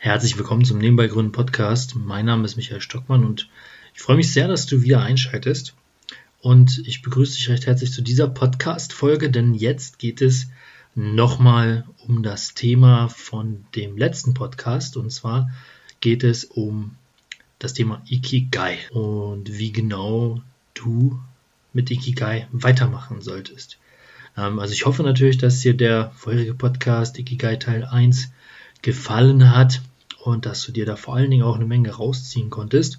Herzlich willkommen zum Nebenbei Gründen Podcast. Mein Name ist Michael Stockmann und ich freue mich sehr, dass du wieder einschaltest. Und ich begrüße dich recht herzlich zu dieser Podcast-Folge, denn jetzt geht es nochmal um das Thema von dem letzten Podcast. Und zwar geht es um das Thema Ikigai und wie genau du mit Ikigai weitermachen solltest. Ähm, also ich hoffe natürlich, dass dir der vorherige Podcast Ikigai Teil 1 gefallen hat und dass du dir da vor allen Dingen auch eine Menge rausziehen konntest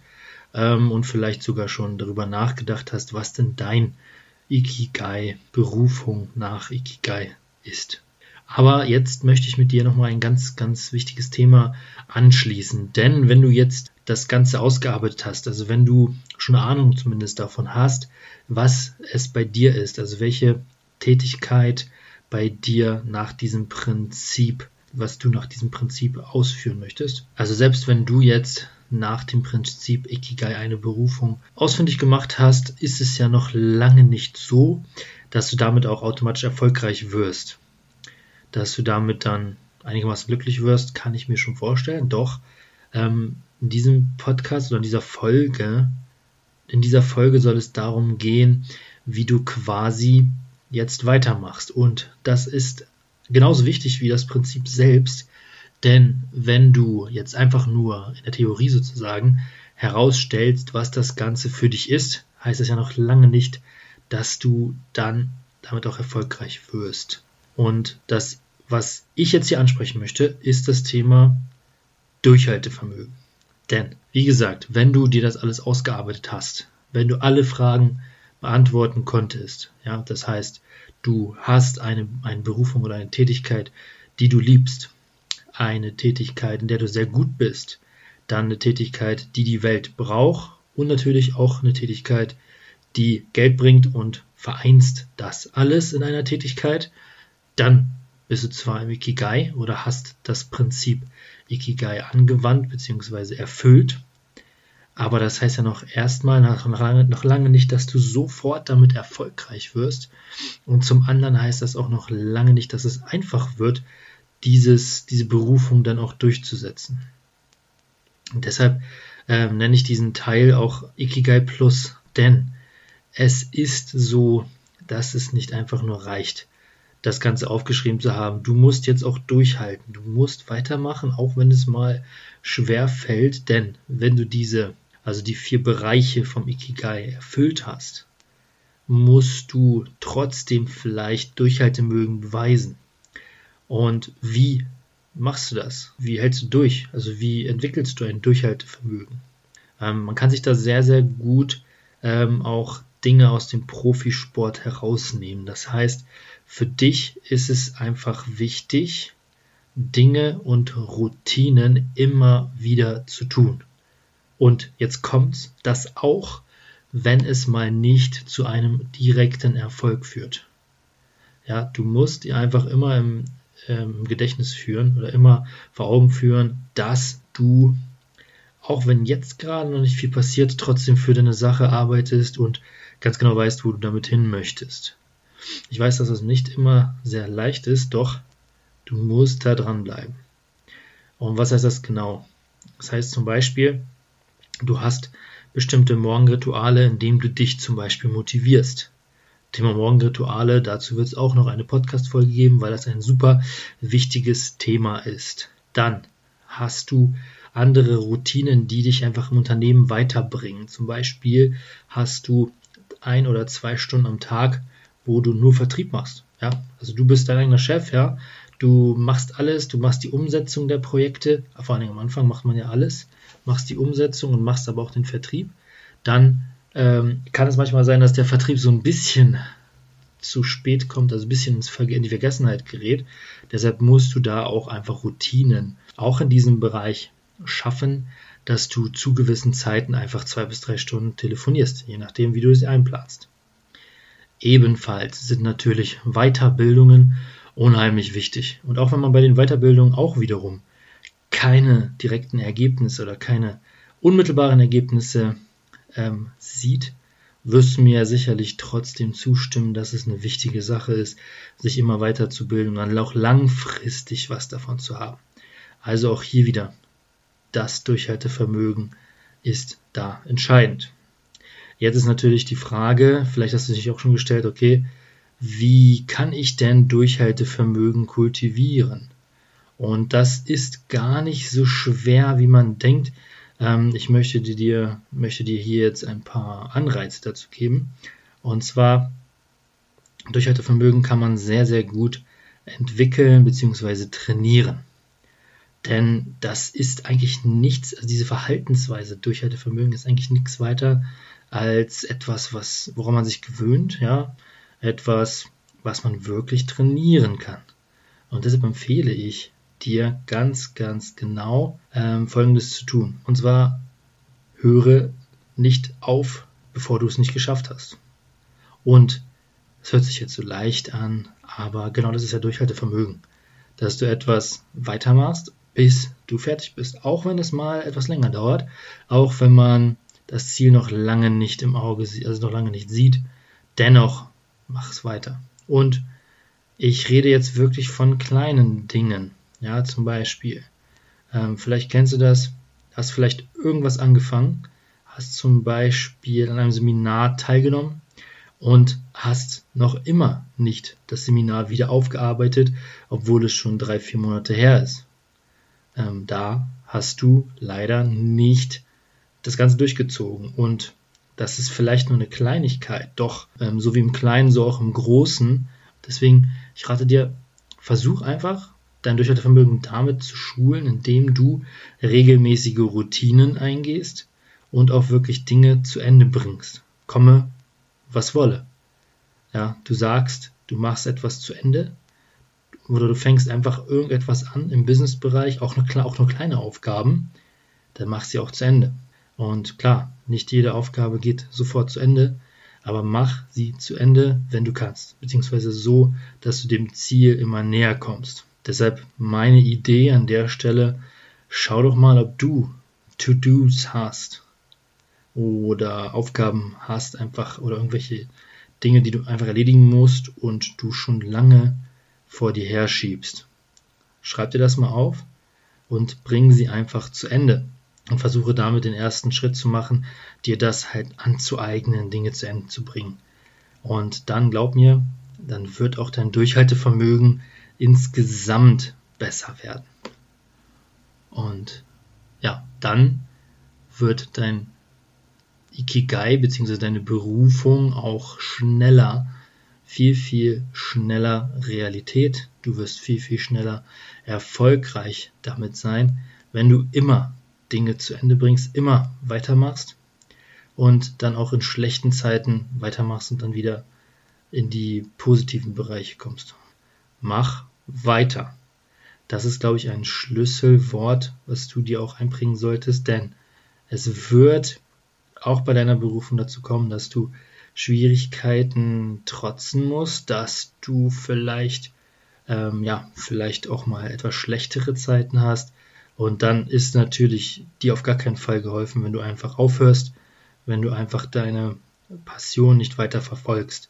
ähm, und vielleicht sogar schon darüber nachgedacht hast, was denn dein Ikigai, Berufung nach Ikigai ist. Aber jetzt möchte ich mit dir nochmal ein ganz, ganz wichtiges Thema anschließen. Denn wenn du jetzt das Ganze ausgearbeitet hast, also wenn du schon eine Ahnung zumindest davon hast, was es bei dir ist, also welche Tätigkeit bei dir nach diesem Prinzip was du nach diesem Prinzip ausführen möchtest. Also selbst wenn du jetzt nach dem Prinzip Ikigai eine Berufung ausfindig gemacht hast, ist es ja noch lange nicht so, dass du damit auch automatisch erfolgreich wirst. Dass du damit dann einigermaßen glücklich wirst, kann ich mir schon vorstellen. Doch ähm, in diesem Podcast oder in dieser Folge, in dieser Folge soll es darum gehen, wie du quasi jetzt weitermachst. Und das ist genauso wichtig wie das Prinzip selbst, denn wenn du jetzt einfach nur in der Theorie sozusagen herausstellst, was das Ganze für dich ist, heißt das ja noch lange nicht, dass du dann damit auch erfolgreich wirst. Und das, was ich jetzt hier ansprechen möchte, ist das Thema Durchhaltevermögen. Denn, wie gesagt, wenn du dir das alles ausgearbeitet hast, wenn du alle Fragen beantworten konntest, ja, das heißt, du hast eine, eine Berufung oder eine Tätigkeit, die du liebst, eine Tätigkeit, in der du sehr gut bist, dann eine Tätigkeit, die die Welt braucht. Und natürlich auch eine Tätigkeit, die Geld bringt und vereinst das alles in einer Tätigkeit, dann bist du zwar im Ikigai oder hast das Prinzip Ikigai angewandt bzw. erfüllt, aber das heißt ja noch erstmal noch, noch lange nicht, dass du sofort damit erfolgreich wirst. Und zum anderen heißt das auch noch lange nicht, dass es einfach wird, dieses, diese Berufung dann auch durchzusetzen. Und deshalb ähm, nenne ich diesen Teil auch Ikigai Plus, denn es ist so, dass es nicht einfach nur reicht, das Ganze aufgeschrieben zu haben. Du musst jetzt auch durchhalten. Du musst weitermachen, auch wenn es mal schwer fällt, denn wenn du diese also die vier Bereiche vom Ikigai erfüllt hast, musst du trotzdem vielleicht Durchhaltemögen beweisen. Und wie machst du das? Wie hältst du durch? Also wie entwickelst du ein Durchhaltevermögen? Ähm, man kann sich da sehr, sehr gut ähm, auch Dinge aus dem Profisport herausnehmen. Das heißt, für dich ist es einfach wichtig, Dinge und Routinen immer wieder zu tun. Und jetzt kommt's, das auch, wenn es mal nicht zu einem direkten Erfolg führt. Ja, du musst dir einfach immer im, ähm, Gedächtnis führen oder immer vor Augen führen, dass du, auch wenn jetzt gerade noch nicht viel passiert, trotzdem für deine Sache arbeitest und ganz genau weißt, wo du damit hin möchtest. Ich weiß, dass das nicht immer sehr leicht ist, doch du musst da dranbleiben. Und was heißt das genau? Das heißt zum Beispiel, Du hast bestimmte Morgenrituale, in denen du dich zum Beispiel motivierst. Thema Morgenrituale, dazu wird es auch noch eine Podcast-Folge geben, weil das ein super wichtiges Thema ist. Dann hast du andere Routinen, die dich einfach im Unternehmen weiterbringen. Zum Beispiel hast du ein oder zwei Stunden am Tag, wo du nur Vertrieb machst. Ja, also du bist dein eigener Chef, ja. Du machst alles, du machst die Umsetzung der Projekte, vor allem am Anfang macht man ja alles, machst die Umsetzung und machst aber auch den Vertrieb. Dann ähm, kann es manchmal sein, dass der Vertrieb so ein bisschen zu spät kommt, also ein bisschen in die Vergessenheit gerät. Deshalb musst du da auch einfach Routinen, auch in diesem Bereich schaffen, dass du zu gewissen Zeiten einfach zwei bis drei Stunden telefonierst, je nachdem, wie du es einplanst. Ebenfalls sind natürlich Weiterbildungen unheimlich wichtig. Und auch wenn man bei den Weiterbildungen auch wiederum keine direkten Ergebnisse oder keine unmittelbaren Ergebnisse ähm, sieht, wirst du mir sicherlich trotzdem zustimmen, dass es eine wichtige Sache ist, sich immer weiterzubilden und dann auch langfristig was davon zu haben. Also auch hier wieder das Durchhaltevermögen ist da entscheidend. Jetzt ist natürlich die Frage, vielleicht hast du dich auch schon gestellt, okay, wie kann ich denn Durchhaltevermögen kultivieren? Und das ist gar nicht so schwer, wie man denkt. Ähm, ich möchte dir, möchte dir hier jetzt ein paar Anreize dazu geben. Und zwar, Durchhaltevermögen kann man sehr, sehr gut entwickeln bzw. trainieren. Denn das ist eigentlich nichts, also diese Verhaltensweise, Durchhaltevermögen ist eigentlich nichts weiter als etwas, was, woran man sich gewöhnt, ja, etwas, was man wirklich trainieren kann. Und deshalb empfehle ich dir ganz, ganz genau ähm, Folgendes zu tun. Und zwar höre nicht auf, bevor du es nicht geschafft hast. Und es hört sich jetzt so leicht an, aber genau das ist ja Durchhaltevermögen. Dass du etwas weitermachst, bis du fertig bist. Auch wenn es mal etwas länger dauert, auch wenn man das Ziel noch lange nicht im Auge sieht, also noch lange nicht sieht, dennoch mach es weiter. Und ich rede jetzt wirklich von kleinen Dingen. Ja, zum Beispiel, ähm, vielleicht kennst du das, hast vielleicht irgendwas angefangen, hast zum Beispiel an einem Seminar teilgenommen und hast noch immer nicht das Seminar wieder aufgearbeitet, obwohl es schon drei, vier Monate her ist. Ähm, da hast du leider nicht das Ganze durchgezogen und das ist vielleicht nur eine Kleinigkeit, doch ähm, so wie im Kleinen, so auch im Großen. Deswegen, ich rate dir, versuch einfach dein Durchhaltevermögen damit zu schulen, indem du regelmäßige Routinen eingehst und auch wirklich Dinge zu Ende bringst. Komme, was wolle. Ja, du sagst, du machst etwas zu Ende oder du fängst einfach irgendetwas an im Businessbereich, auch nur, auch nur kleine Aufgaben, dann machst du sie auch zu Ende. Und klar, nicht jede Aufgabe geht sofort zu Ende, aber mach sie zu Ende, wenn du kannst, beziehungsweise so, dass du dem Ziel immer näher kommst. Deshalb meine Idee an der Stelle, schau doch mal, ob du To-Dos hast oder Aufgaben hast einfach oder irgendwelche Dinge, die du einfach erledigen musst und du schon lange vor dir herschiebst. Schreib dir das mal auf und bring sie einfach zu Ende und versuche damit den ersten Schritt zu machen, dir das halt anzueignen, Dinge zu Ende zu bringen. Und dann glaub mir, dann wird auch dein Durchhaltevermögen insgesamt besser werden. Und ja, dann wird dein Ikigai bzw. deine Berufung auch schneller, viel, viel schneller Realität. Du wirst viel, viel schneller erfolgreich damit sein, wenn du immer Dinge zu Ende bringst, immer weitermachst und dann auch in schlechten Zeiten weitermachst und dann wieder in die positiven Bereiche kommst. Mach weiter. Das ist, glaube ich, ein Schlüsselwort, was du dir auch einbringen solltest, denn es wird auch bei deiner Berufung dazu kommen, dass du Schwierigkeiten trotzen musst, dass du vielleicht, ähm, ja, vielleicht auch mal etwas schlechtere Zeiten hast. Und dann ist natürlich dir auf gar keinen Fall geholfen, wenn du einfach aufhörst, wenn du einfach deine Passion nicht weiter verfolgst.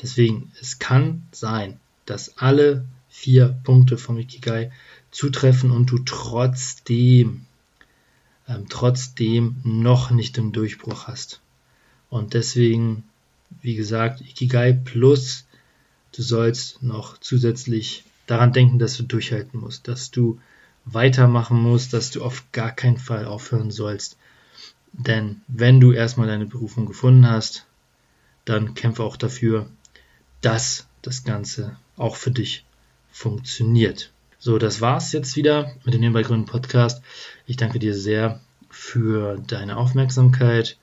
Deswegen, es kann sein, dass alle vier Punkte vom Ikigai zutreffen und du trotzdem, ähm, trotzdem noch nicht den Durchbruch hast. Und deswegen, wie gesagt, Ikigai plus, du sollst noch zusätzlich daran denken, dass du durchhalten musst, dass du weitermachen musst, dass du auf gar keinen Fall aufhören sollst. Denn wenn du erstmal deine Berufung gefunden hast, dann kämpfe auch dafür, dass das Ganze auch für dich funktioniert. So, das war's jetzt wieder mit dem Nebenbei Gründen Podcast. Ich danke dir sehr für deine Aufmerksamkeit.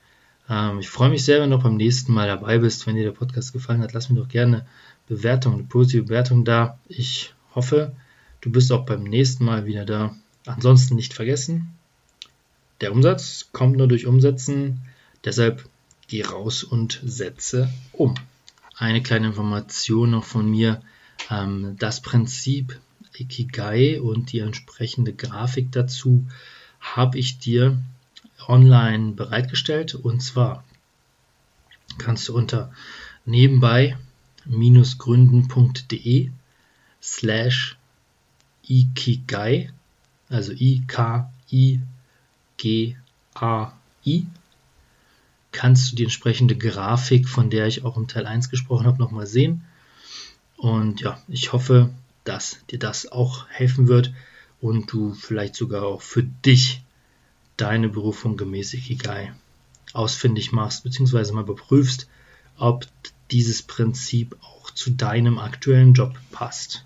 Ähm, ich freue mich sehr, wenn du beim nächsten Mal dabei bist. Wenn dir der Podcast gefallen hat, lass mir doch gerne eine Bewertung, eine positive Bewertung da. Ich hoffe, du bist auch beim nächsten Mal wieder da. Ansonsten nicht vergessen, der Umsatz kommt nur durch Umsetzen. Deshalb geh raus und setze um. Eine kleine Information noch von mir. Ähm, das Prinzip Ikigai und die entsprechende Grafik dazu habe ich dir online bereitgestellt und zwar kannst du unter nebenbei-gründen.de slash Ikigai, also I-K-I G-A-I, kannst du die entsprechende Grafik, von der ich auch im Teil 1 gesprochen habe, nochmal sehen. Und ja, ich hoffe, dass dir das auch helfen wird und du vielleicht sogar auch für dich deine Berufung gemäß Ikigai ausfindig machst, beziehungsweise mal überprüfst, ob dieses Prinzip auch zu deinem aktuellen Job passt.